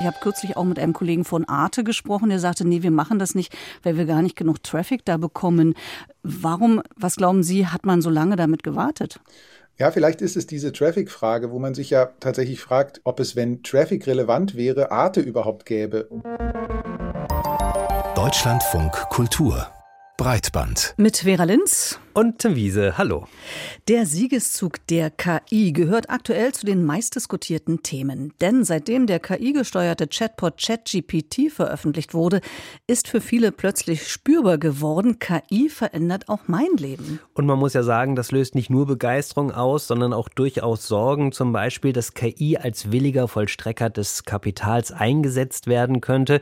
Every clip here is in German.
Ich habe kürzlich auch mit einem Kollegen von Arte gesprochen, der sagte, nee, wir machen das nicht, weil wir gar nicht genug Traffic da bekommen. Warum, was glauben Sie, hat man so lange damit gewartet? Ja, vielleicht ist es diese Traffic-Frage, wo man sich ja tatsächlich fragt, ob es, wenn Traffic relevant wäre, Arte überhaupt gäbe. Deutschlandfunk Kultur Breitband. Mit Vera Linz und Tim Wiese, hallo. Der Siegeszug der KI gehört aktuell zu den meistdiskutierten Themen. Denn seitdem der KI-gesteuerte Chatbot ChatGPT veröffentlicht wurde, ist für viele plötzlich spürbar geworden, KI verändert auch mein Leben. Und man muss ja sagen, das löst nicht nur Begeisterung aus, sondern auch durchaus Sorgen. Zum Beispiel, dass KI als williger Vollstrecker des Kapitals eingesetzt werden könnte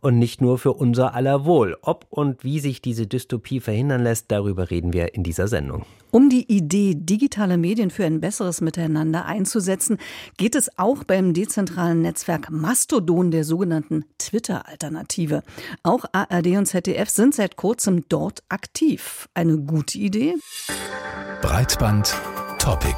und nicht nur für unser aller Wohl. Ob und wie sich diese Dystopie verhindern lässt, darüber reden wir in dieser Sendung. Um die Idee, digitale Medien für ein besseres Miteinander einzusetzen, geht es auch beim dezentralen Netzwerk Mastodon der sogenannten Twitter-Alternative. Auch ARD und ZDF sind seit kurzem dort aktiv. Eine gute Idee? Breitband Topic.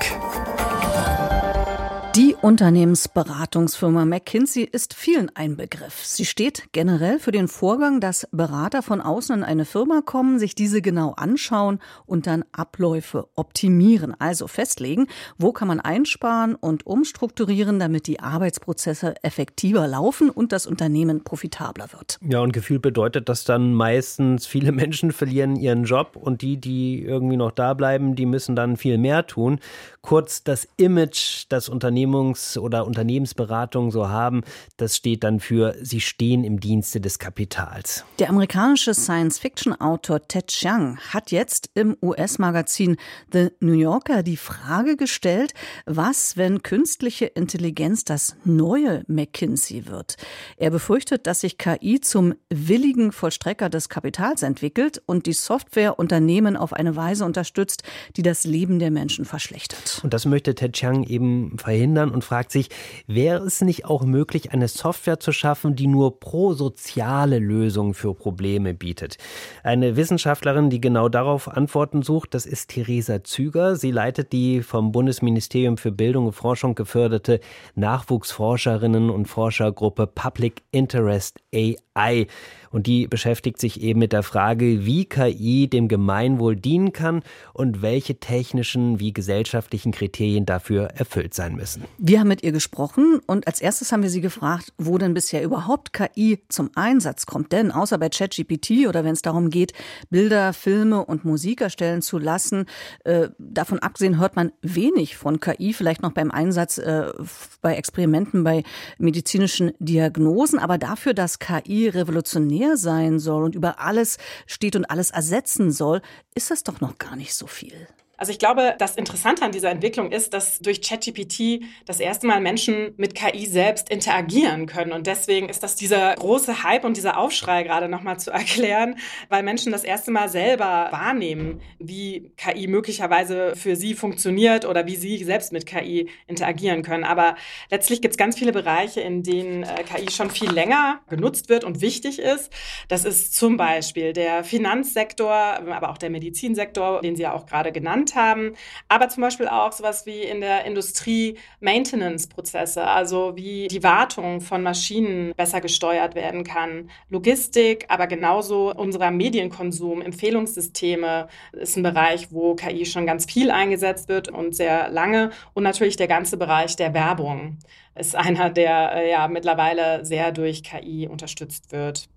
Die Unternehmensberatungsfirma McKinsey ist vielen ein Begriff. Sie steht generell für den Vorgang, dass Berater von außen in eine Firma kommen, sich diese genau anschauen und dann Abläufe optimieren, also festlegen, wo kann man einsparen und umstrukturieren, damit die Arbeitsprozesse effektiver laufen und das Unternehmen profitabler wird. Ja, und gefühlt bedeutet das dann meistens, viele Menschen verlieren ihren Job und die, die irgendwie noch da bleiben, die müssen dann viel mehr tun. Kurz das Image, das Unternehmen Unternehmungs- oder Unternehmensberatung so haben, das steht dann für Sie stehen im Dienste des Kapitals. Der amerikanische Science-Fiction-Autor Ted Chiang hat jetzt im US-Magazin The New Yorker die Frage gestellt, was, wenn künstliche Intelligenz das neue McKinsey wird. Er befürchtet, dass sich KI zum willigen Vollstrecker des Kapitals entwickelt und die Software Unternehmen auf eine Weise unterstützt, die das Leben der Menschen verschlechtert. Und das möchte Ted Chiang eben verhindern verhindern und fragt sich, wäre es nicht auch möglich, eine Software zu schaffen, die nur prosoziale Lösungen für Probleme bietet? Eine Wissenschaftlerin, die genau darauf Antworten sucht, das ist Theresa Züger. Sie leitet die vom Bundesministerium für Bildung und Forschung geförderte Nachwuchsforscherinnen und Forschergruppe Public Interest AI. Und die beschäftigt sich eben mit der Frage, wie KI dem Gemeinwohl dienen kann und welche technischen wie gesellschaftlichen Kriterien dafür erfüllt sein müssen. Wir haben mit ihr gesprochen und als erstes haben wir sie gefragt, wo denn bisher überhaupt KI zum Einsatz kommt. Denn außer bei ChatGPT oder wenn es darum geht, Bilder, Filme und Musik erstellen zu lassen, äh, davon abgesehen hört man wenig von KI, vielleicht noch beim Einsatz äh, bei Experimenten, bei medizinischen Diagnosen. Aber dafür, dass KI revolutionär mehr sein soll und über alles steht und alles ersetzen soll, ist das doch noch gar nicht so viel. Also ich glaube, das Interessante an dieser Entwicklung ist, dass durch ChatGPT das erste Mal Menschen mit KI selbst interagieren können. Und deswegen ist das dieser große Hype und dieser Aufschrei gerade nochmal zu erklären, weil Menschen das erste Mal selber wahrnehmen, wie KI möglicherweise für sie funktioniert oder wie sie selbst mit KI interagieren können. Aber letztlich gibt es ganz viele Bereiche, in denen äh, KI schon viel länger genutzt wird und wichtig ist. Das ist zum Beispiel der Finanzsektor, aber auch der Medizinsektor, den Sie ja auch gerade genannt haben, aber zum Beispiel auch sowas wie in der Industrie Maintenance-Prozesse, also wie die Wartung von Maschinen besser gesteuert werden kann. Logistik, aber genauso unser Medienkonsum, Empfehlungssysteme ist ein Bereich, wo KI schon ganz viel eingesetzt wird und sehr lange. Und natürlich der ganze Bereich der Werbung ist einer, der äh, ja mittlerweile sehr durch KI unterstützt wird.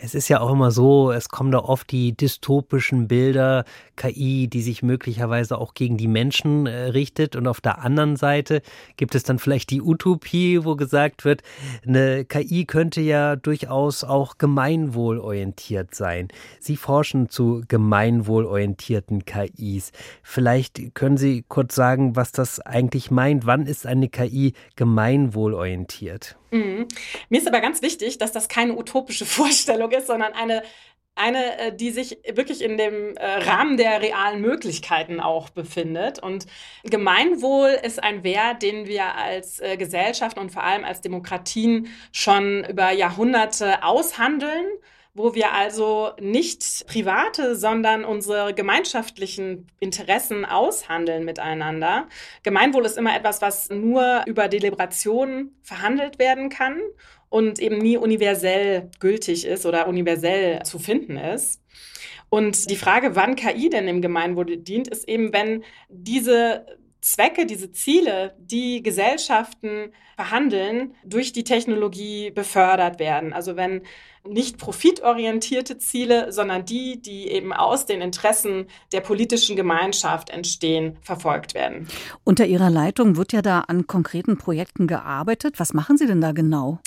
Es ist ja auch immer so, es kommen da oft die dystopischen Bilder, KI, die sich möglicherweise auch gegen die Menschen äh, richtet. Und auf der anderen Seite gibt es dann vielleicht die Utopie, wo gesagt wird, eine KI könnte ja durchaus auch gemeinwohlorientiert sein. Sie forschen zu gemeinwohlorientierten KIs. Vielleicht können Sie kurz sagen, was das eigentlich meint. Wann ist eine KI gemeinwohlorientiert? Mhm. Mir ist aber ganz wichtig, dass das keine utopische Vorstellung ist, sondern eine eine, äh, die sich wirklich in dem äh, Rahmen der realen Möglichkeiten auch befindet. Und Gemeinwohl ist ein Wert, den wir als äh, Gesellschaft und vor allem als Demokratien schon über Jahrhunderte aushandeln wo wir also nicht private, sondern unsere gemeinschaftlichen Interessen aushandeln miteinander. Gemeinwohl ist immer etwas, was nur über Deliberationen verhandelt werden kann und eben nie universell gültig ist oder universell zu finden ist. Und die Frage, wann KI denn im Gemeinwohl dient, ist eben, wenn diese Zwecke, diese Ziele, die Gesellschaften verhandeln, durch die Technologie befördert werden. Also wenn nicht profitorientierte Ziele, sondern die, die eben aus den Interessen der politischen Gemeinschaft entstehen, verfolgt werden. Unter Ihrer Leitung wird ja da an konkreten Projekten gearbeitet. Was machen Sie denn da genau?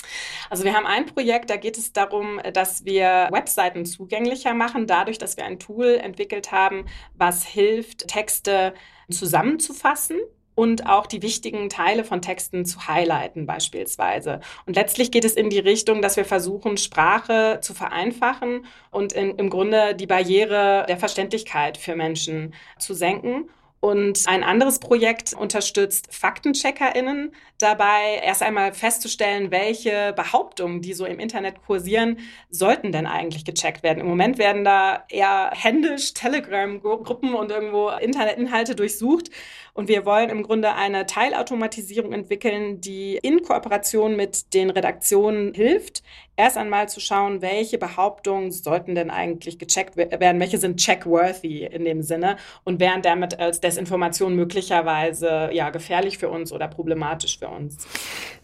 Also wir haben ein Projekt, da geht es darum, dass wir Webseiten zugänglicher machen, dadurch, dass wir ein Tool entwickelt haben, was hilft, Texte zusammenzufassen und auch die wichtigen Teile von Texten zu highlighten beispielsweise. Und letztlich geht es in die Richtung, dass wir versuchen, Sprache zu vereinfachen und in, im Grunde die Barriere der Verständlichkeit für Menschen zu senken. Und ein anderes Projekt unterstützt FaktencheckerInnen dabei, erst einmal festzustellen, welche Behauptungen, die so im Internet kursieren, sollten denn eigentlich gecheckt werden. Im Moment werden da eher händisch Telegram-Gruppen und irgendwo Internetinhalte durchsucht. Und wir wollen im Grunde eine Teilautomatisierung entwickeln, die in Kooperation mit den Redaktionen hilft, erst einmal zu schauen, welche Behauptungen sollten denn eigentlich gecheckt werden, welche sind checkworthy in dem Sinne und wären damit als Desinformation möglicherweise ja gefährlich für uns oder problematisch für uns.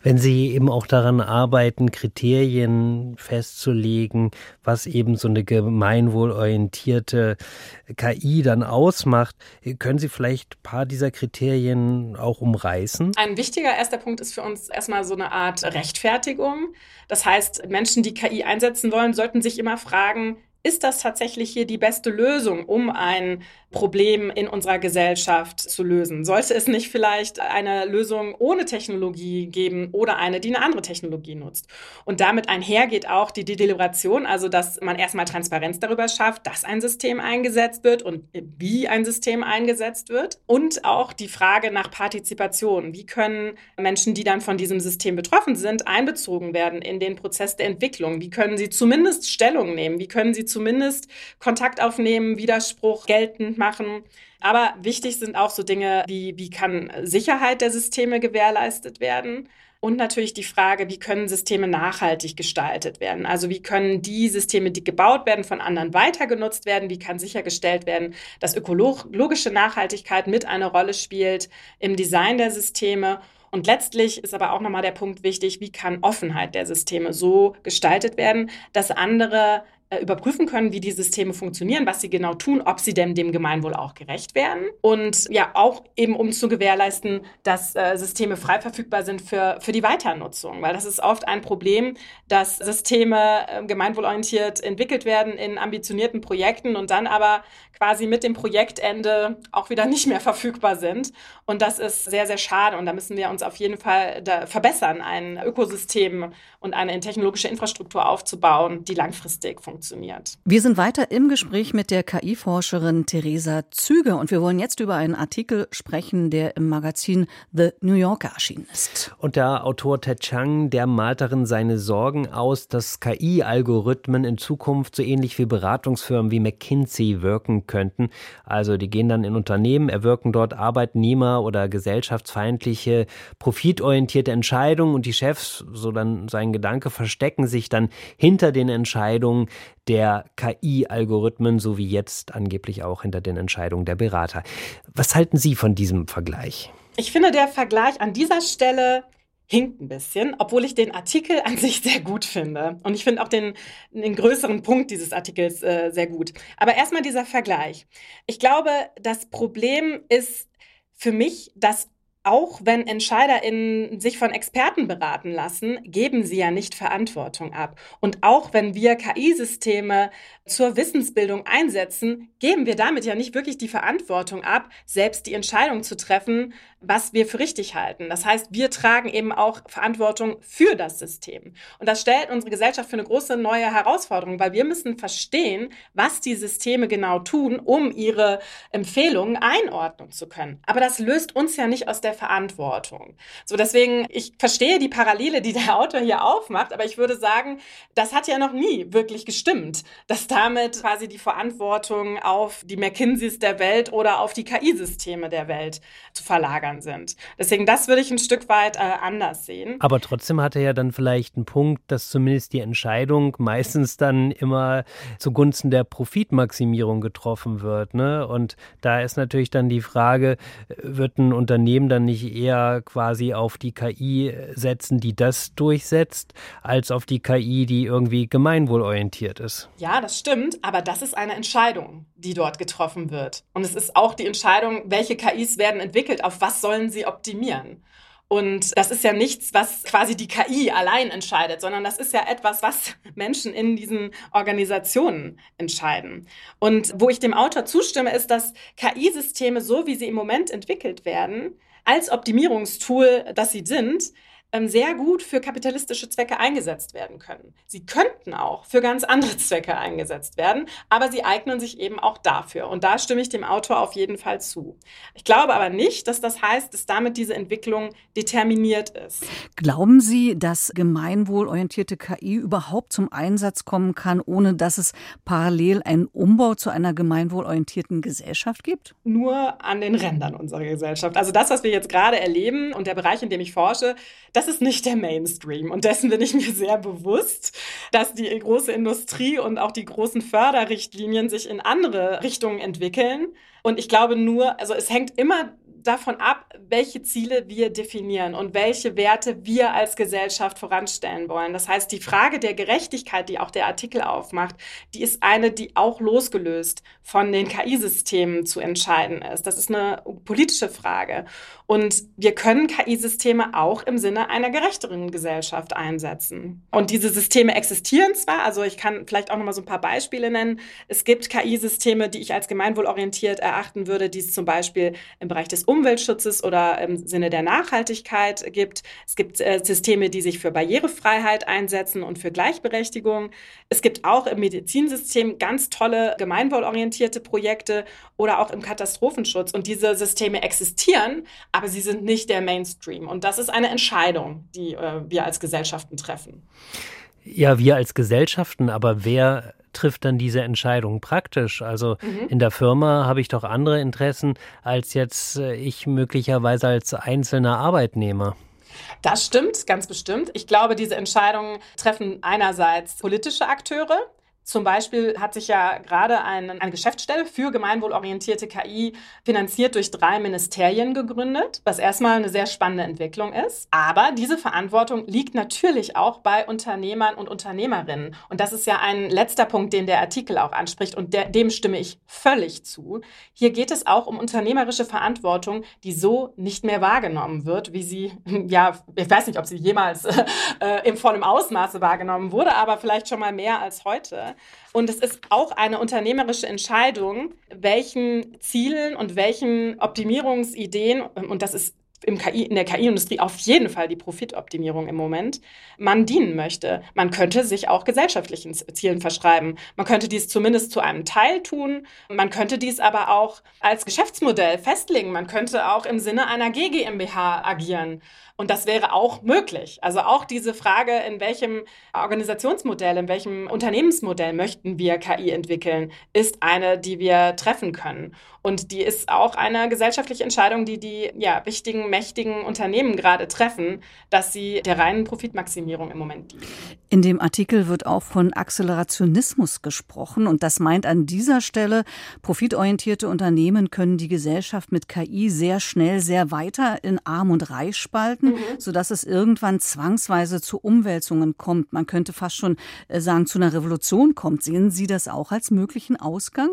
Wenn Sie eben auch daran arbeiten, Kriterien festzulegen, was eben so eine gemeinwohlorientierte KI dann ausmacht, können Sie vielleicht ein paar dieser Kriterien auch umreißen? Ein wichtiger erster Punkt ist für uns erstmal so eine Art Rechtfertigung. Das heißt, Menschen, die KI einsetzen wollen, sollten sich immer fragen, ist das tatsächlich hier die beste Lösung, um ein Problem in unserer Gesellschaft zu lösen? Sollte es nicht vielleicht eine Lösung ohne Technologie geben oder eine, die eine andere Technologie nutzt? Und damit einhergeht auch die Deliberation, also dass man erstmal Transparenz darüber schafft, dass ein System eingesetzt wird und wie ein System eingesetzt wird. Und auch die Frage nach Partizipation. Wie können Menschen, die dann von diesem System betroffen sind, einbezogen werden in den Prozess der Entwicklung? Wie können sie zumindest Stellung nehmen? Wie können sie zumindest Kontakt aufnehmen, Widerspruch geltend machen. Aber wichtig sind auch so Dinge wie, wie kann Sicherheit der Systeme gewährleistet werden? Und natürlich die Frage, wie können Systeme nachhaltig gestaltet werden? Also wie können die Systeme, die gebaut werden, von anderen weiter genutzt werden? Wie kann sichergestellt werden, dass ökologische Nachhaltigkeit mit eine Rolle spielt im Design der Systeme? Und letztlich ist aber auch nochmal der Punkt wichtig, wie kann Offenheit der Systeme so gestaltet werden, dass andere überprüfen können, wie die Systeme funktionieren, was sie genau tun, ob sie denn dem Gemeinwohl auch gerecht werden. Und ja, auch eben um zu gewährleisten, dass äh, Systeme frei verfügbar sind für, für die Weiternutzung. Weil das ist oft ein Problem, dass Systeme äh, gemeinwohlorientiert entwickelt werden in ambitionierten Projekten und dann aber quasi mit dem Projektende auch wieder nicht mehr verfügbar sind. Und das ist sehr, sehr schade. Und da müssen wir uns auf jeden Fall verbessern, ein Ökosystem und eine technologische Infrastruktur aufzubauen, die langfristig funktioniert. Wir sind weiter im Gespräch mit der KI-Forscherin Theresa Züge und wir wollen jetzt über einen Artikel sprechen, der im Magazin The New Yorker erschienen ist. Und der Autor Ted Chang, der malt darin seine Sorgen aus, dass KI-Algorithmen in Zukunft so ähnlich wie Beratungsfirmen wie McKinsey wirken könnten. Also die gehen dann in Unternehmen, erwirken dort Arbeitnehmer oder gesellschaftsfeindliche, profitorientierte Entscheidungen und die Chefs, so dann sein Gedanke, verstecken sich dann hinter den Entscheidungen der KI-Algorithmen sowie jetzt angeblich auch hinter den Entscheidungen der Berater. Was halten Sie von diesem Vergleich? Ich finde, der Vergleich an dieser Stelle hinkt ein bisschen, obwohl ich den Artikel an sich sehr gut finde. Und ich finde auch den, den größeren Punkt dieses Artikels äh, sehr gut. Aber erstmal dieser Vergleich. Ich glaube, das Problem ist für mich, dass auch wenn EntscheiderInnen sich von Experten beraten lassen, geben sie ja nicht Verantwortung ab. Und auch wenn wir KI-Systeme zur Wissensbildung einsetzen, geben wir damit ja nicht wirklich die Verantwortung ab, selbst die Entscheidung zu treffen, was wir für richtig halten. Das heißt, wir tragen eben auch Verantwortung für das System. Und das stellt unsere Gesellschaft für eine große neue Herausforderung, weil wir müssen verstehen, was die Systeme genau tun, um ihre Empfehlungen einordnen zu können. Aber das löst uns ja nicht aus der Verantwortung. So deswegen, ich verstehe die Parallele, die der Autor hier aufmacht, aber ich würde sagen, das hat ja noch nie wirklich gestimmt, dass damit quasi die Verantwortung auf die McKinseys der Welt oder auf die KI-Systeme der Welt zu verlagern sind. Deswegen, das würde ich ein Stück weit äh, anders sehen. Aber trotzdem hat er ja dann vielleicht einen Punkt, dass zumindest die Entscheidung meistens dann immer zugunsten der Profitmaximierung getroffen wird. Ne? Und da ist natürlich dann die Frage, wird ein Unternehmen dann nicht eher quasi auf die KI setzen, die das durchsetzt, als auf die KI, die irgendwie gemeinwohlorientiert ist? Ja, das stimmt, aber das ist eine Entscheidung, die dort getroffen wird. Und es ist auch die Entscheidung, welche KIs werden entwickelt, auf was sollen sie optimieren. Und das ist ja nichts, was quasi die KI allein entscheidet, sondern das ist ja etwas, was Menschen in diesen Organisationen entscheiden. Und wo ich dem Autor zustimme, ist, dass KI-Systeme, so wie sie im Moment entwickelt werden, als Optimierungstool, das sie sind, sehr gut für kapitalistische Zwecke eingesetzt werden können. Sie könnten auch für ganz andere Zwecke eingesetzt werden, aber sie eignen sich eben auch dafür. Und da stimme ich dem Autor auf jeden Fall zu. Ich glaube aber nicht, dass das heißt, dass damit diese Entwicklung determiniert ist. Glauben Sie, dass gemeinwohlorientierte KI überhaupt zum Einsatz kommen kann, ohne dass es parallel einen Umbau zu einer gemeinwohlorientierten Gesellschaft gibt? Nur an den Rändern unserer Gesellschaft. Also das, was wir jetzt gerade erleben und der Bereich, in dem ich forsche, das ist nicht der Mainstream. Und dessen bin ich mir sehr bewusst, dass die große Industrie und auch die großen Förderrichtlinien sich in andere Richtungen entwickeln. Und ich glaube nur, also es hängt immer davon ab, welche Ziele wir definieren und welche Werte wir als Gesellschaft voranstellen wollen. Das heißt, die Frage der Gerechtigkeit, die auch der Artikel aufmacht, die ist eine, die auch losgelöst von den KI-Systemen zu entscheiden ist. Das ist eine politische Frage. Und wir können KI-Systeme auch im Sinne einer gerechteren Gesellschaft einsetzen. Und diese Systeme existieren zwar, also ich kann vielleicht auch noch mal so ein paar Beispiele nennen. Es gibt KI-Systeme, die ich als gemeinwohlorientiert erachten würde, die es zum Beispiel im Bereich des Umweltschutzes oder im Sinne der Nachhaltigkeit gibt. Es gibt äh, Systeme, die sich für Barrierefreiheit einsetzen und für Gleichberechtigung. Es gibt auch im Medizinsystem ganz tolle gemeinwohlorientierte Projekte oder auch im Katastrophenschutz. Und diese Systeme existieren, aber sie sind nicht der Mainstream. Und das ist eine Entscheidung, die äh, wir als Gesellschaften treffen. Ja, wir als Gesellschaften, aber wer trifft dann diese Entscheidung praktisch? Also mhm. in der Firma habe ich doch andere Interessen als jetzt äh, ich möglicherweise als einzelner Arbeitnehmer. Das stimmt, ganz bestimmt. Ich glaube, diese Entscheidungen treffen einerseits politische Akteure, zum Beispiel hat sich ja gerade eine, eine Geschäftsstelle für gemeinwohlorientierte KI finanziert durch drei Ministerien gegründet, was erstmal eine sehr spannende Entwicklung ist. Aber diese Verantwortung liegt natürlich auch bei Unternehmern und Unternehmerinnen. Und das ist ja ein letzter Punkt, den der Artikel auch anspricht und der, dem stimme ich völlig zu. Hier geht es auch um unternehmerische Verantwortung, die so nicht mehr wahrgenommen wird, wie sie, ja, ich weiß nicht, ob sie jemals äh, im vollen Ausmaße wahrgenommen wurde, aber vielleicht schon mal mehr als heute. Und es ist auch eine unternehmerische Entscheidung, welchen Zielen und welchen Optimierungsideen, und das ist im KI, in der KI-Industrie auf jeden Fall die Profitoptimierung im Moment, man dienen möchte. Man könnte sich auch gesellschaftlichen Zielen verschreiben. Man könnte dies zumindest zu einem Teil tun. Man könnte dies aber auch als Geschäftsmodell festlegen. Man könnte auch im Sinne einer GGMBH agieren. Und das wäre auch möglich. Also auch diese Frage, in welchem Organisationsmodell, in welchem Unternehmensmodell möchten wir KI entwickeln, ist eine, die wir treffen können. Und die ist auch eine gesellschaftliche Entscheidung, die die ja, wichtigen, mächtigen Unternehmen gerade treffen, dass sie der reinen Profitmaximierung im Moment dienen. In dem Artikel wird auch von Akzelerationismus gesprochen. Und das meint an dieser Stelle, profitorientierte Unternehmen können die Gesellschaft mit KI sehr schnell, sehr weiter in Arm und Reich spalten mhm. sodass es irgendwann zwangsweise zu Umwälzungen kommt. Man könnte fast schon äh, sagen, zu einer Revolution kommt. Sehen Sie das auch als möglichen Ausgang?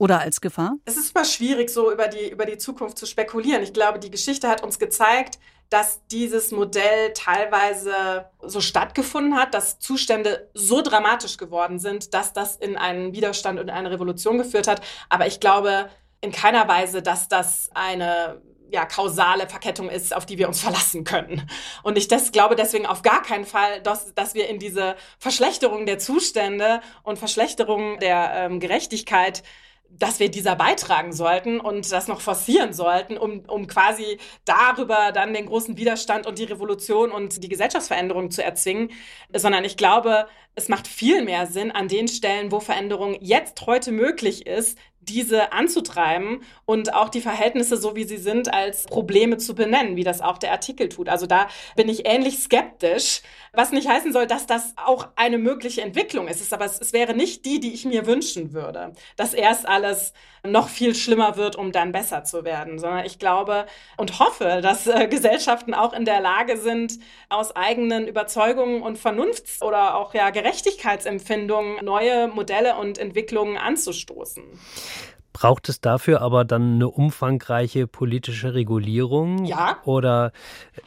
Oder als Gefahr? Es ist immer schwierig, so über die, über die Zukunft zu spekulieren. Ich glaube, die Geschichte hat uns gezeigt, dass dieses Modell teilweise so stattgefunden hat, dass Zustände so dramatisch geworden sind, dass das in einen Widerstand und eine Revolution geführt hat. Aber ich glaube in keiner Weise, dass das eine ja, kausale Verkettung ist, auf die wir uns verlassen können. Und ich das glaube deswegen auf gar keinen Fall, dass, dass wir in diese Verschlechterung der Zustände und Verschlechterung der ähm, Gerechtigkeit dass wir dieser beitragen sollten und das noch forcieren sollten, um, um quasi darüber dann den großen Widerstand und die Revolution und die Gesellschaftsveränderung zu erzwingen, sondern ich glaube, es macht viel mehr Sinn an den Stellen, wo Veränderung jetzt heute möglich ist, diese anzutreiben und auch die Verhältnisse, so wie sie sind, als Probleme zu benennen, wie das auch der Artikel tut. Also da bin ich ähnlich skeptisch, was nicht heißen soll, dass das auch eine mögliche Entwicklung ist. Aber es, es wäre nicht die, die ich mir wünschen würde, dass erst alles noch viel schlimmer wird, um dann besser zu werden, sondern ich glaube und hoffe, dass äh, Gesellschaften auch in der Lage sind, aus eigenen Überzeugungen und Vernunfts- oder auch ja Gerechtigkeitsempfindungen neue Modelle und Entwicklungen anzustoßen. Braucht es dafür aber dann eine umfangreiche politische Regulierung? Ja. Oder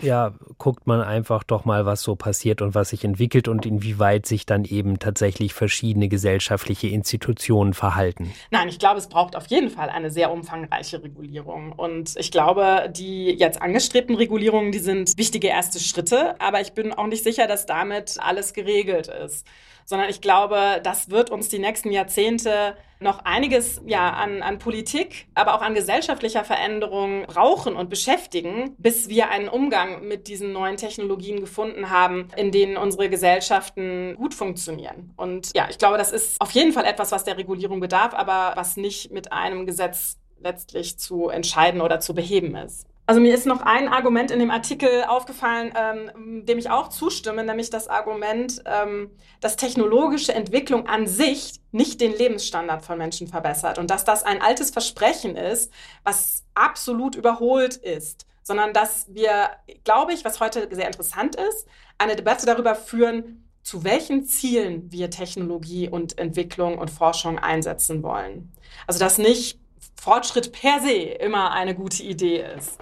ja, guckt man einfach doch mal, was so passiert und was sich entwickelt und inwieweit sich dann eben tatsächlich verschiedene gesellschaftliche Institutionen verhalten? Nein, ich glaube, es braucht auf jeden Fall eine sehr umfangreiche Regulierung. Und ich glaube, die jetzt angestrebten Regulierungen, die sind wichtige erste Schritte, aber ich bin auch nicht sicher, dass damit alles geregelt ist sondern ich glaube, das wird uns die nächsten Jahrzehnte noch einiges ja, an, an Politik, aber auch an gesellschaftlicher Veränderung brauchen und beschäftigen, bis wir einen Umgang mit diesen neuen Technologien gefunden haben, in denen unsere Gesellschaften gut funktionieren. Und ja, ich glaube, das ist auf jeden Fall etwas, was der Regulierung bedarf, aber was nicht mit einem Gesetz letztlich zu entscheiden oder zu beheben ist. Also mir ist noch ein Argument in dem Artikel aufgefallen, ähm, dem ich auch zustimme, nämlich das Argument, ähm, dass technologische Entwicklung an sich nicht den Lebensstandard von Menschen verbessert und dass das ein altes Versprechen ist, was absolut überholt ist, sondern dass wir, glaube ich, was heute sehr interessant ist, eine Debatte darüber führen, zu welchen Zielen wir Technologie und Entwicklung und Forschung einsetzen wollen. Also dass nicht Fortschritt per se immer eine gute Idee ist.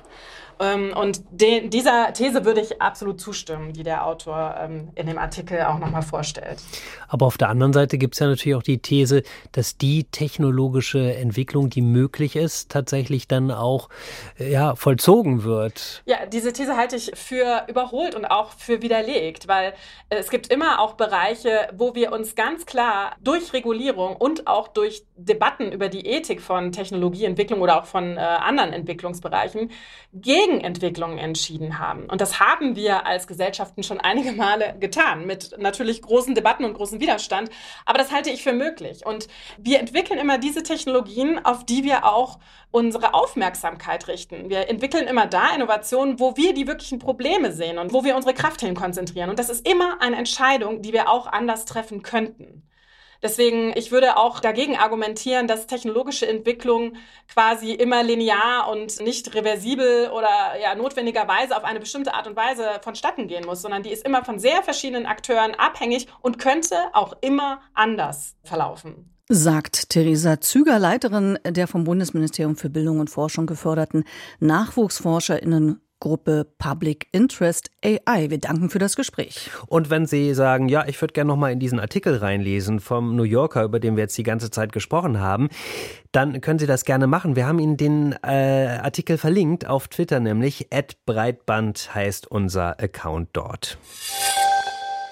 Ähm, und de, dieser These würde ich absolut zustimmen, die der Autor ähm, in dem Artikel auch nochmal vorstellt. Aber auf der anderen Seite gibt es ja natürlich auch die These, dass die technologische Entwicklung, die möglich ist, tatsächlich dann auch äh, ja, vollzogen wird. Ja, diese These halte ich für überholt und auch für widerlegt, weil äh, es gibt immer auch Bereiche, wo wir uns ganz klar durch Regulierung und auch durch Debatten über die Ethik von Technologieentwicklung oder auch von äh, anderen Entwicklungsbereichen gegen Gegenentwicklungen entschieden haben. Und das haben wir als Gesellschaften schon einige Male getan, mit natürlich großen Debatten und großem Widerstand. Aber das halte ich für möglich. Und wir entwickeln immer diese Technologien, auf die wir auch unsere Aufmerksamkeit richten. Wir entwickeln immer da Innovationen, wo wir die wirklichen Probleme sehen und wo wir unsere Kraft hin konzentrieren. Und das ist immer eine Entscheidung, die wir auch anders treffen könnten. Deswegen, ich würde auch dagegen argumentieren, dass technologische Entwicklung quasi immer linear und nicht reversibel oder ja notwendigerweise auf eine bestimmte Art und Weise vonstatten gehen muss, sondern die ist immer von sehr verschiedenen Akteuren abhängig und könnte auch immer anders verlaufen. Sagt Theresa Züger, Leiterin der vom Bundesministerium für Bildung und Forschung geförderten Nachwuchsforscherinnen Gruppe Public Interest AI. Wir danken für das Gespräch. Und wenn Sie sagen, ja, ich würde gerne noch mal in diesen Artikel reinlesen vom New Yorker, über den wir jetzt die ganze Zeit gesprochen haben, dann können Sie das gerne machen. Wir haben Ihnen den äh, Artikel verlinkt auf Twitter, nämlich @breitband heißt unser Account dort.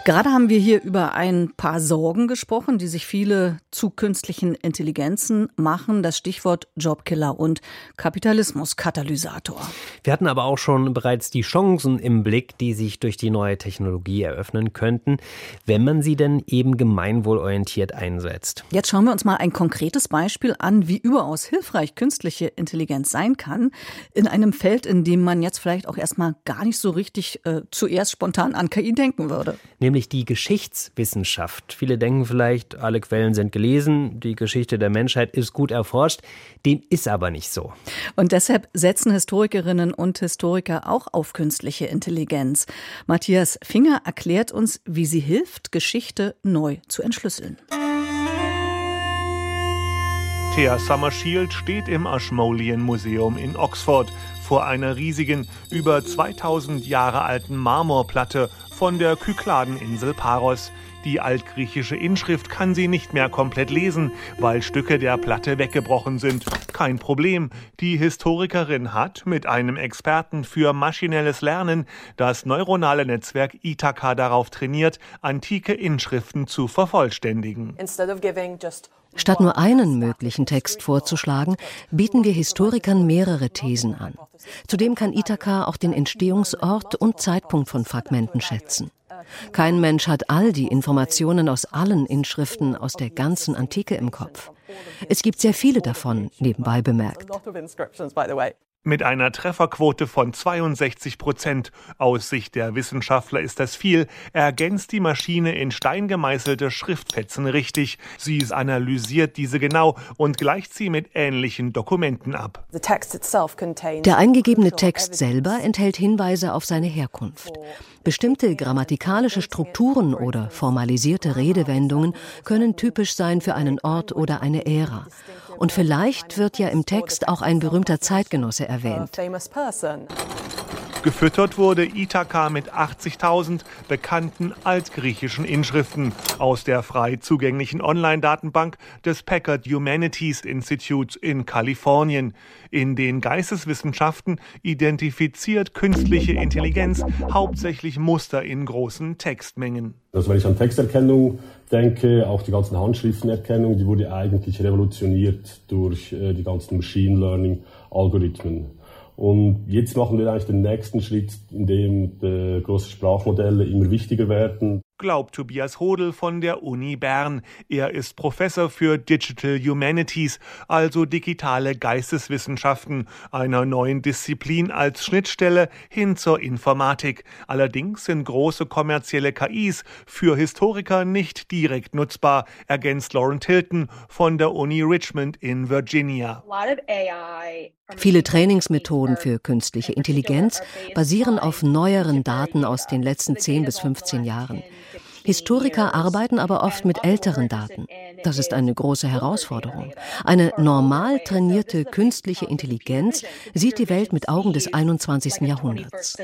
Gerade haben wir hier über ein paar Sorgen gesprochen, die sich viele zu künstlichen Intelligenzen machen. Das Stichwort Jobkiller und Kapitalismuskatalysator. Wir hatten aber auch schon bereits die Chancen im Blick, die sich durch die neue Technologie eröffnen könnten, wenn man sie denn eben gemeinwohlorientiert einsetzt. Jetzt schauen wir uns mal ein konkretes Beispiel an, wie überaus hilfreich künstliche Intelligenz sein kann, in einem Feld, in dem man jetzt vielleicht auch erstmal gar nicht so richtig äh, zuerst spontan an KI denken würde. Nämlich nämlich die Geschichtswissenschaft. Viele denken vielleicht, alle Quellen sind gelesen, die Geschichte der Menschheit ist gut erforscht. Dem ist aber nicht so. Und deshalb setzen Historikerinnen und Historiker auch auf künstliche Intelligenz. Matthias Finger erklärt uns, wie sie hilft, Geschichte neu zu entschlüsseln. Thea Summershield steht im Ashmolean Museum in Oxford vor einer riesigen, über 2000 Jahre alten Marmorplatte von der Kykladeninsel Paros, Die altgriechische Inschrift kann sie nicht mehr komplett lesen, weil Stücke der Platte weggebrochen sind. Kein Problem. Die Historikerin hat mit einem Experten für maschinelles Lernen das neuronale Netzwerk Ithaka darauf trainiert, antike Inschriften zu vervollständigen. Statt nur einen möglichen Text vorzuschlagen, bieten wir Historikern mehrere Thesen an. Zudem kann Ithaka auch den Entstehungsort und Zeitpunkt von Fragmenten schätzen. Kein Mensch hat all die Informationen aus allen Inschriften aus der ganzen Antike im Kopf. Es gibt sehr viele davon, nebenbei bemerkt. Mit einer Trefferquote von 62 Prozent, aus Sicht der Wissenschaftler ist das viel, ergänzt die Maschine in Stein gemeißelte Schriftfetzen richtig. Sie analysiert diese genau und gleicht sie mit ähnlichen Dokumenten ab. Der eingegebene Text selber enthält Hinweise auf seine Herkunft. Bestimmte grammatikalische Strukturen oder formalisierte Redewendungen können typisch sein für einen Ort oder eine Ära. Und vielleicht wird ja im Text auch ein berühmter Zeitgenosse erwähnt. Gefüttert wurde Ithaka mit 80.000 bekannten altgriechischen Inschriften aus der frei zugänglichen Online-Datenbank des Packard Humanities Institute in Kalifornien. In den Geisteswissenschaften identifiziert künstliche Intelligenz hauptsächlich Muster in großen Textmengen. Also wenn ich an Texterkennung denke, auch die ganzen Handschriftenerkennung, die wurde eigentlich revolutioniert durch äh, die ganzen Machine Learning Algorithmen. Und jetzt machen wir eigentlich den nächsten Schritt, in dem äh, große Sprachmodelle immer wichtiger werden glaubt Tobias Hodel von der Uni Bern. Er ist Professor für Digital Humanities, also digitale Geisteswissenschaften, einer neuen Disziplin als Schnittstelle hin zur Informatik. Allerdings sind große kommerzielle KIs für Historiker nicht direkt nutzbar, ergänzt Lauren Tilton von der Uni Richmond in Virginia. Viele Trainingsmethoden für künstliche Intelligenz basieren auf neueren Daten aus den letzten 10 bis 15 Jahren. Historiker arbeiten aber oft mit älteren Daten. Das ist eine große Herausforderung. Eine normal trainierte künstliche Intelligenz sieht die Welt mit Augen des 21. Jahrhunderts.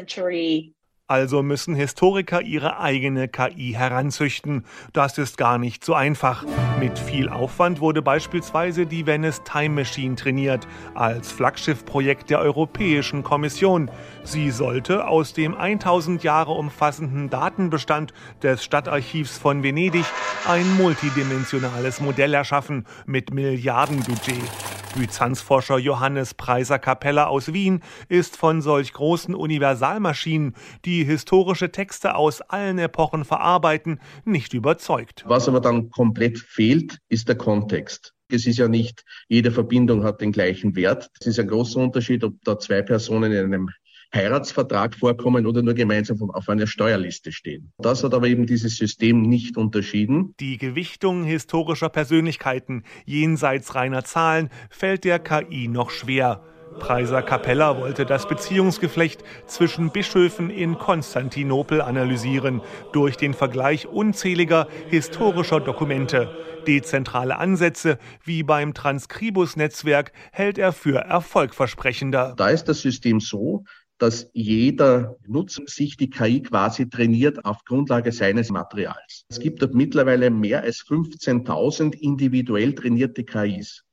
Also müssen Historiker ihre eigene KI heranzüchten. Das ist gar nicht so einfach. Mit viel Aufwand wurde beispielsweise die Venice Time Machine trainiert, als Flaggschiffprojekt der Europäischen Kommission. Sie sollte aus dem 1000 Jahre umfassenden Datenbestand des Stadtarchivs von Venedig ein multidimensionales Modell erschaffen mit Milliardenbudget. Byzanzforscher Johannes Preiser-Capella aus Wien ist von solch großen Universalmaschinen, die historische Texte aus allen Epochen verarbeiten, nicht überzeugt. Was aber dann komplett fehlt, ist der Kontext. Es ist ja nicht, jede Verbindung hat den gleichen Wert. Es ist ein großer Unterschied, ob da zwei Personen in einem Heiratsvertrag vorkommen oder nur gemeinsam auf einer Steuerliste stehen. Das hat aber eben dieses System nicht unterschieden. Die Gewichtung historischer Persönlichkeiten jenseits reiner Zahlen fällt der KI noch schwer. Preiser Capella wollte das Beziehungsgeflecht zwischen Bischöfen in Konstantinopel analysieren durch den Vergleich unzähliger historischer Dokumente. Dezentrale Ansätze wie beim Transkribus-Netzwerk hält er für erfolgversprechender. Da ist das System so, dass jeder Nutzer sich die KI quasi trainiert auf Grundlage seines Materials. Es gibt dort mittlerweile mehr als 15.000 individuell trainierte KIs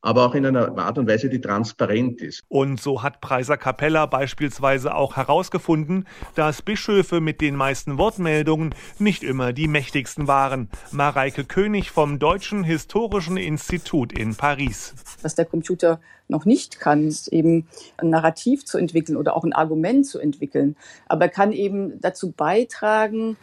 aber auch in einer Art und Weise, die transparent ist. Und so hat Preiser Capella beispielsweise auch herausgefunden, dass Bischöfe mit den meisten Wortmeldungen nicht immer die mächtigsten waren. Mareike König vom Deutschen Historischen Institut in Paris. Was der Computer noch nicht kann, ist eben ein Narrativ zu entwickeln oder auch ein Argument zu entwickeln. Aber er kann eben dazu beitragen,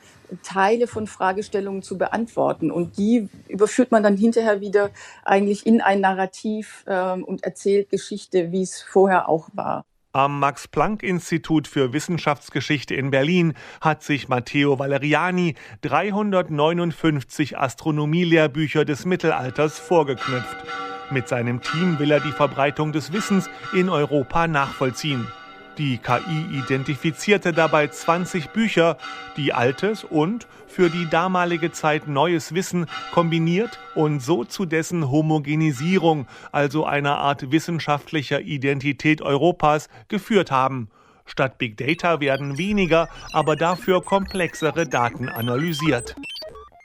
Teile von Fragestellungen zu beantworten. Und die überführt man dann hinterher wieder eigentlich in ein Narrativ ähm, und erzählt Geschichte, wie es vorher auch war. Am Max-Planck-Institut für Wissenschaftsgeschichte in Berlin hat sich Matteo Valeriani 359 Astronomielehrbücher des Mittelalters vorgeknüpft. Mit seinem Team will er die Verbreitung des Wissens in Europa nachvollziehen. Die KI identifizierte dabei 20 Bücher, die altes und für die damalige Zeit neues Wissen kombiniert und so zu dessen Homogenisierung, also einer Art wissenschaftlicher Identität Europas, geführt haben. Statt Big Data werden weniger, aber dafür komplexere Daten analysiert.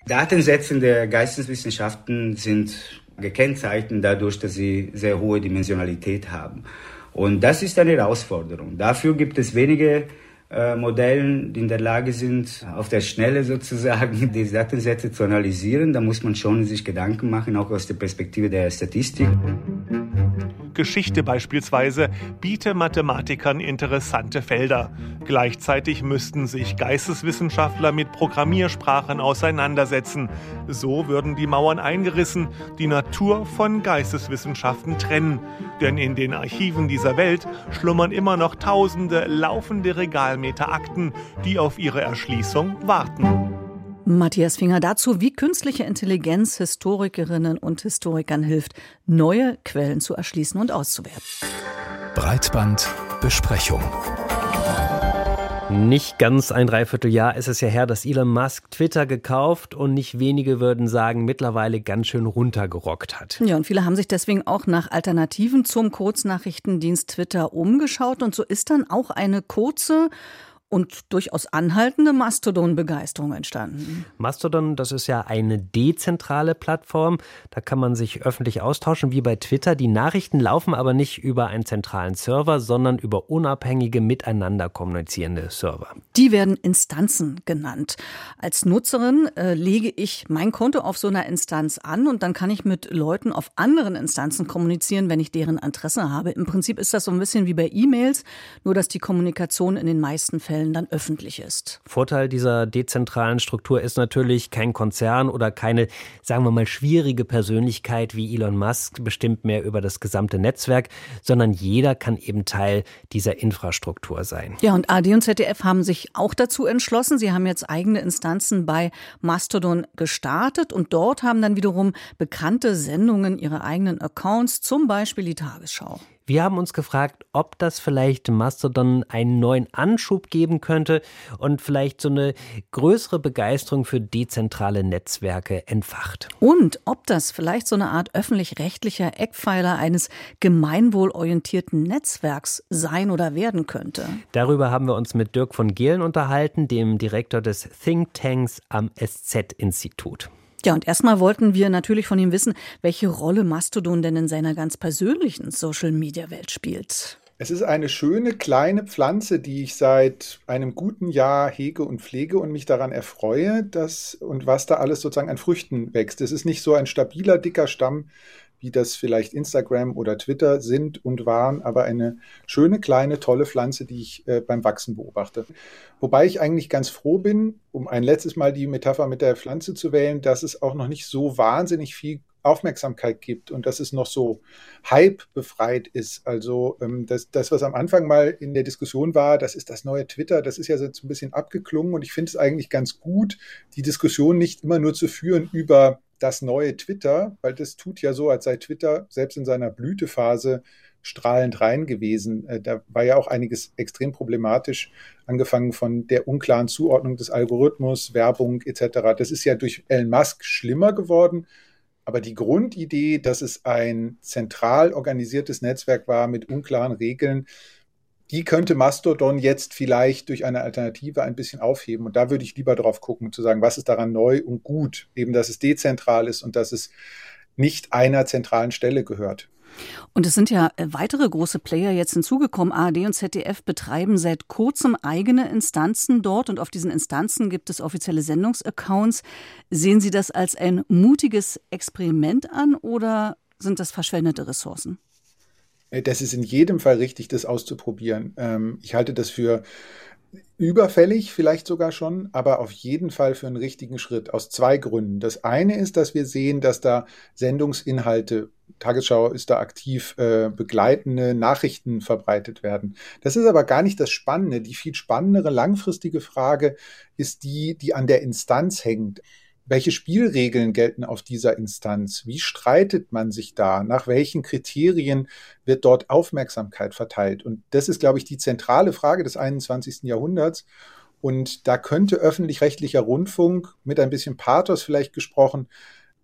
Datensätze der Geisteswissenschaften sind gekennzeichnet dadurch, dass sie sehr hohe Dimensionalität haben. Und das ist eine Herausforderung. Dafür gibt es wenige äh, Modellen, die in der Lage sind, auf der Schnelle sozusagen die Datensätze zu analysieren. Da muss man schon sich Gedanken machen, auch aus der Perspektive der Statistik. Geschichte beispielsweise biete Mathematikern interessante Felder. Gleichzeitig müssten sich Geisteswissenschaftler mit Programmiersprachen auseinandersetzen. So würden die Mauern eingerissen, die Natur von Geisteswissenschaften trennen. Denn in den Archiven dieser Welt schlummern immer noch tausende laufende Regalmeter Akten, die auf ihre Erschließung warten. Matthias Finger dazu, wie künstliche Intelligenz Historikerinnen und Historikern hilft, neue Quellen zu erschließen und auszuwerten. Breitbandbesprechung. Nicht ganz ein Dreivierteljahr ist es ja her, dass Elon Musk Twitter gekauft und nicht wenige würden sagen, mittlerweile ganz schön runtergerockt hat. Ja, und viele haben sich deswegen auch nach Alternativen zum Kurznachrichtendienst Twitter umgeschaut. Und so ist dann auch eine kurze und durchaus anhaltende Mastodon-Begeisterung entstanden. Mastodon, das ist ja eine dezentrale Plattform. Da kann man sich öffentlich austauschen, wie bei Twitter. Die Nachrichten laufen aber nicht über einen zentralen Server, sondern über unabhängige, miteinander kommunizierende Server. Die werden Instanzen genannt. Als Nutzerin äh, lege ich mein Konto auf so einer Instanz an und dann kann ich mit Leuten auf anderen Instanzen kommunizieren, wenn ich deren Interesse habe. Im Prinzip ist das so ein bisschen wie bei E-Mails, nur dass die Kommunikation in den meisten Fällen Fällen dann öffentlich ist. Vorteil dieser dezentralen Struktur ist natürlich kein Konzern oder keine, sagen wir mal, schwierige Persönlichkeit wie Elon Musk bestimmt mehr über das gesamte Netzwerk, sondern jeder kann eben Teil dieser Infrastruktur sein. Ja, und AD und ZDF haben sich auch dazu entschlossen. Sie haben jetzt eigene Instanzen bei Mastodon gestartet und dort haben dann wiederum bekannte Sendungen ihre eigenen Accounts, zum Beispiel die Tagesschau. Wir haben uns gefragt, ob das vielleicht Mastodon einen neuen Anschub geben könnte und vielleicht so eine größere Begeisterung für dezentrale Netzwerke entfacht. Und ob das vielleicht so eine Art öffentlich-rechtlicher Eckpfeiler eines gemeinwohlorientierten Netzwerks sein oder werden könnte. Darüber haben wir uns mit Dirk von Gehlen unterhalten, dem Direktor des Think Tanks am SZ-Institut. Ja, und erstmal wollten wir natürlich von ihm wissen, welche Rolle Mastodon denn in seiner ganz persönlichen Social-Media-Welt spielt. Es ist eine schöne kleine Pflanze, die ich seit einem guten Jahr hege und pflege und mich daran erfreue, dass und was da alles sozusagen an Früchten wächst. Es ist nicht so ein stabiler, dicker Stamm, wie das vielleicht Instagram oder Twitter sind und waren, aber eine schöne, kleine, tolle Pflanze, die ich äh, beim Wachsen beobachte. Wobei ich eigentlich ganz froh bin, um ein letztes Mal die Metapher mit der Pflanze zu wählen, dass es auch noch nicht so wahnsinnig viel Aufmerksamkeit gibt und dass es noch so Hype befreit ist. Also ähm, das, das, was am Anfang mal in der Diskussion war, das ist das neue Twitter, das ist ja so ein bisschen abgeklungen und ich finde es eigentlich ganz gut, die Diskussion nicht immer nur zu führen über das neue Twitter, weil das tut ja so, als sei Twitter selbst in seiner Blütephase strahlend rein gewesen. Äh, da war ja auch einiges extrem problematisch, angefangen von der unklaren Zuordnung des Algorithmus, Werbung etc. Das ist ja durch Elon Musk schlimmer geworden. Aber die Grundidee, dass es ein zentral organisiertes Netzwerk war mit unklaren Regeln, die könnte Mastodon jetzt vielleicht durch eine Alternative ein bisschen aufheben. Und da würde ich lieber drauf gucken, zu sagen, was ist daran neu und gut? Eben, dass es dezentral ist und dass es nicht einer zentralen Stelle gehört. Und es sind ja äh, weitere große Player jetzt hinzugekommen. ARD und ZDF betreiben seit kurzem eigene Instanzen dort und auf diesen Instanzen gibt es offizielle Sendungsaccounts. Sehen Sie das als ein mutiges Experiment an oder sind das verschwendete Ressourcen? Äh, das ist in jedem Fall richtig, das auszuprobieren. Ähm, ich halte das für überfällig, vielleicht sogar schon, aber auf jeden Fall für einen richtigen Schritt aus zwei Gründen. Das eine ist, dass wir sehen, dass da Sendungsinhalte, Tagesschau ist da aktiv, äh, begleitende Nachrichten verbreitet werden. Das ist aber gar nicht das Spannende. Die viel spannendere langfristige Frage ist die, die an der Instanz hängt. Welche Spielregeln gelten auf dieser Instanz? Wie streitet man sich da? Nach welchen Kriterien wird dort Aufmerksamkeit verteilt? Und das ist, glaube ich, die zentrale Frage des 21. Jahrhunderts. Und da könnte öffentlich-rechtlicher Rundfunk mit ein bisschen Pathos vielleicht gesprochen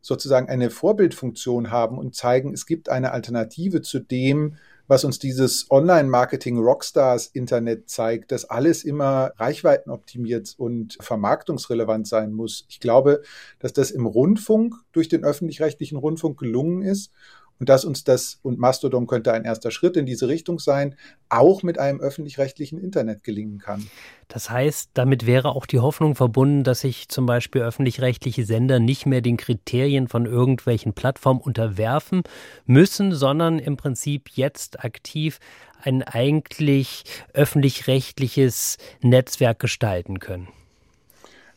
sozusagen eine Vorbildfunktion haben und zeigen, es gibt eine Alternative zu dem, was uns dieses Online-Marketing-Rockstars-Internet zeigt, dass alles immer reichweitenoptimiert und vermarktungsrelevant sein muss. Ich glaube, dass das im Rundfunk durch den öffentlich-rechtlichen Rundfunk gelungen ist und dass uns das, und Mastodon könnte ein erster Schritt in diese Richtung sein, auch mit einem öffentlich-rechtlichen Internet gelingen kann. Das heißt, damit wäre auch die Hoffnung verbunden, dass sich zum Beispiel öffentlich-rechtliche Sender nicht mehr den Kriterien von irgendwelchen Plattformen unterwerfen müssen, sondern im Prinzip jetzt aktiv ein eigentlich öffentlich-rechtliches Netzwerk gestalten können.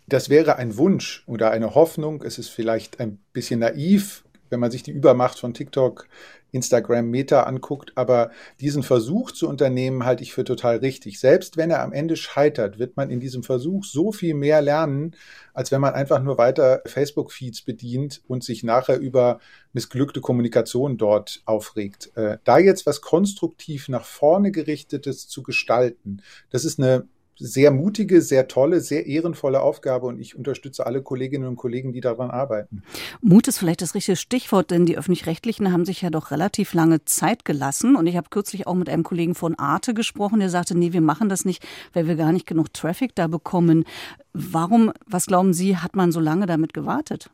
Das wäre ein Wunsch oder eine Hoffnung. Es ist vielleicht ein bisschen naiv, wenn man sich die Übermacht von TikTok, Instagram, Meta anguckt. Aber diesen Versuch zu unternehmen, halte ich für total richtig. Selbst wenn er am Ende scheitert, wird man in diesem Versuch so viel mehr lernen, als wenn man einfach nur weiter Facebook-Feeds bedient und sich nachher über missglückte Kommunikation dort aufregt. Äh, da jetzt was konstruktiv nach vorne gerichtetes zu gestalten, das ist eine sehr mutige, sehr tolle, sehr ehrenvolle Aufgabe und ich unterstütze alle Kolleginnen und Kollegen, die daran arbeiten. Mut ist vielleicht das richtige Stichwort, denn die öffentlich-rechtlichen haben sich ja doch relativ lange Zeit gelassen und ich habe kürzlich auch mit einem Kollegen von Arte gesprochen, der sagte, nee, wir machen das nicht, weil wir gar nicht genug Traffic da bekommen. Warum, was glauben Sie, hat man so lange damit gewartet?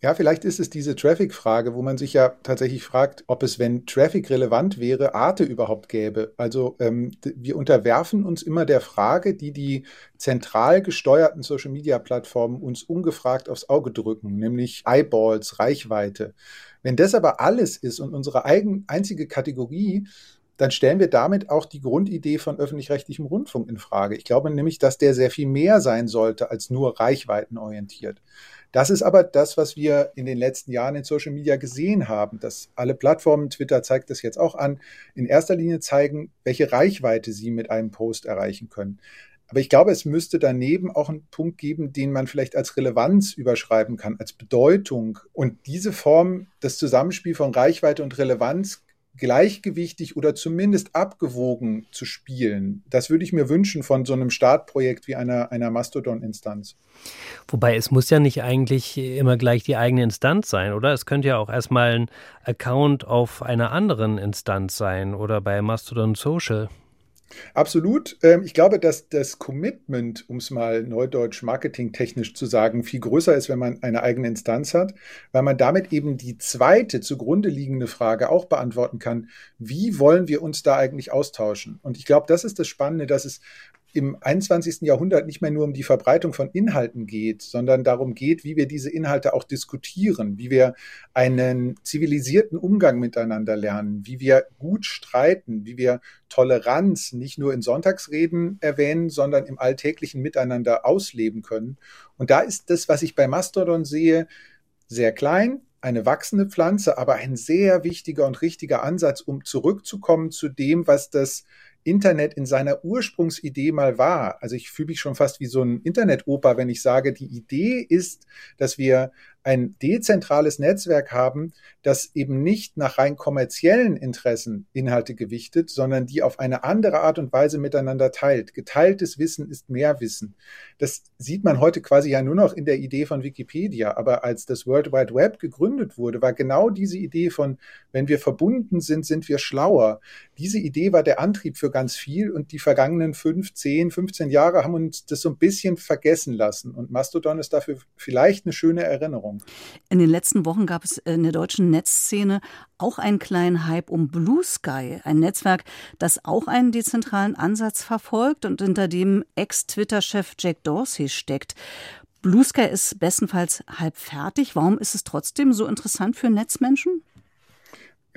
Ja, vielleicht ist es diese Traffic-Frage, wo man sich ja tatsächlich fragt, ob es, wenn Traffic relevant wäre, Arte überhaupt gäbe. Also ähm, wir unterwerfen uns immer der Frage, die die zentral gesteuerten Social-Media-Plattformen uns ungefragt aufs Auge drücken, nämlich Eyeballs, Reichweite. Wenn das aber alles ist und unsere eigen, einzige Kategorie, dann stellen wir damit auch die Grundidee von öffentlich-rechtlichem Rundfunk in Frage. Ich glaube nämlich, dass der sehr viel mehr sein sollte als nur reichweitenorientiert. Das ist aber das, was wir in den letzten Jahren in Social Media gesehen haben, dass alle Plattformen, Twitter zeigt das jetzt auch an, in erster Linie zeigen, welche Reichweite sie mit einem Post erreichen können. Aber ich glaube, es müsste daneben auch einen Punkt geben, den man vielleicht als Relevanz überschreiben kann, als Bedeutung. Und diese Form, das Zusammenspiel von Reichweite und Relevanz gleichgewichtig oder zumindest abgewogen zu spielen. Das würde ich mir wünschen von so einem Startprojekt wie einer, einer Mastodon-Instanz. Wobei es muss ja nicht eigentlich immer gleich die eigene Instanz sein, oder? Es könnte ja auch erstmal ein Account auf einer anderen Instanz sein oder bei Mastodon Social. Absolut. Ähm, ich glaube, dass das Commitment, um es mal neudeutsch marketingtechnisch zu sagen, viel größer ist, wenn man eine eigene Instanz hat, weil man damit eben die zweite zugrunde liegende Frage auch beantworten kann. Wie wollen wir uns da eigentlich austauschen? Und ich glaube, das ist das Spannende, dass es im 21. Jahrhundert nicht mehr nur um die Verbreitung von Inhalten geht, sondern darum geht, wie wir diese Inhalte auch diskutieren, wie wir einen zivilisierten Umgang miteinander lernen, wie wir gut streiten, wie wir Toleranz nicht nur in Sonntagsreden erwähnen, sondern im alltäglichen Miteinander ausleben können. Und da ist das, was ich bei Mastodon sehe, sehr klein, eine wachsende Pflanze, aber ein sehr wichtiger und richtiger Ansatz, um zurückzukommen zu dem, was das Internet in seiner Ursprungsidee mal war. Also ich fühle mich schon fast wie so ein Internet-Opa, wenn ich sage, die Idee ist, dass wir ein dezentrales Netzwerk haben, das eben nicht nach rein kommerziellen Interessen Inhalte gewichtet, sondern die auf eine andere Art und Weise miteinander teilt. Geteiltes Wissen ist mehr Wissen. Das sieht man heute quasi ja nur noch in der Idee von Wikipedia. Aber als das World Wide Web gegründet wurde, war genau diese Idee von, wenn wir verbunden sind, sind wir schlauer. Diese Idee war der Antrieb für ganz viel und die vergangenen fünf, zehn, 15 Jahre haben uns das so ein bisschen vergessen lassen. Und Mastodon ist dafür vielleicht eine schöne Erinnerung. In den letzten Wochen gab es in der deutschen Netzszene auch einen kleinen Hype um Blue Sky, ein Netzwerk, das auch einen dezentralen Ansatz verfolgt und hinter dem Ex-Twitter-Chef Jack Dorsey steckt. Blue Sky ist bestenfalls halb fertig. Warum ist es trotzdem so interessant für Netzmenschen?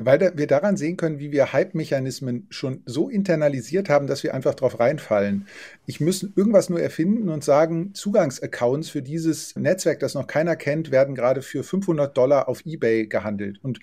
Weil wir daran sehen können, wie wir Hype-Mechanismen schon so internalisiert haben, dass wir einfach drauf reinfallen. Ich muss irgendwas nur erfinden und sagen, Zugangsaccounts für dieses Netzwerk, das noch keiner kennt, werden gerade für 500 Dollar auf eBay gehandelt. Und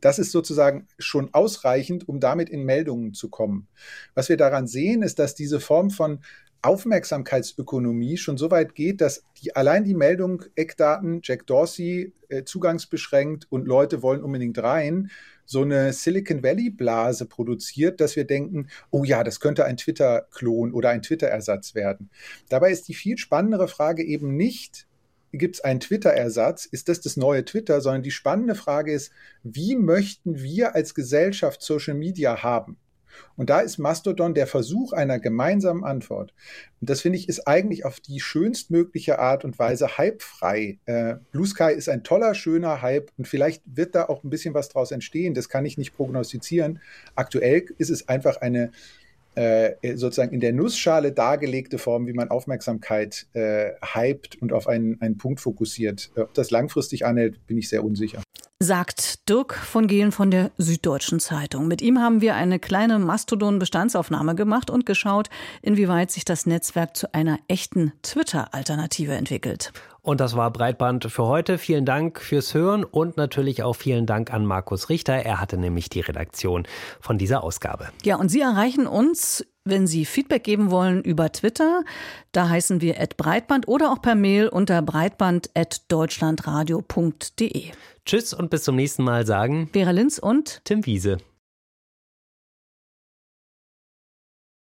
das ist sozusagen schon ausreichend, um damit in Meldungen zu kommen. Was wir daran sehen, ist, dass diese Form von Aufmerksamkeitsökonomie schon so weit geht, dass die, allein die Meldung Eckdaten, Jack Dorsey, äh, zugangsbeschränkt und Leute wollen unbedingt rein, so eine Silicon Valley Blase produziert, dass wir denken, oh ja, das könnte ein Twitter-Klon oder ein Twitter-Ersatz werden. Dabei ist die viel spannendere Frage eben nicht, gibt es einen Twitter-Ersatz, ist das das neue Twitter, sondern die spannende Frage ist, wie möchten wir als Gesellschaft Social Media haben? Und da ist Mastodon der Versuch einer gemeinsamen Antwort. Und das finde ich ist eigentlich auf die schönstmögliche Art und Weise hypefrei. Äh, Blue Sky ist ein toller, schöner Hype und vielleicht wird da auch ein bisschen was draus entstehen. Das kann ich nicht prognostizieren. Aktuell ist es einfach eine äh, sozusagen in der Nussschale dargelegte Form, wie man Aufmerksamkeit äh, hypt und auf einen, einen Punkt fokussiert. Ob das langfristig anhält, bin ich sehr unsicher. Sagt Dirk von Gehlen von der Süddeutschen Zeitung. Mit ihm haben wir eine kleine Mastodon-Bestandsaufnahme gemacht und geschaut, inwieweit sich das Netzwerk zu einer echten Twitter-Alternative entwickelt. Und das war Breitband für heute. Vielen Dank fürs Hören und natürlich auch vielen Dank an Markus Richter. Er hatte nämlich die Redaktion von dieser Ausgabe. Ja, und Sie erreichen uns wenn Sie Feedback geben wollen über Twitter, da heißen wir Breitband oder auch per Mail unter breitband.deutschlandradio.de. Tschüss und bis zum nächsten Mal sagen Vera Linz und Tim Wiese.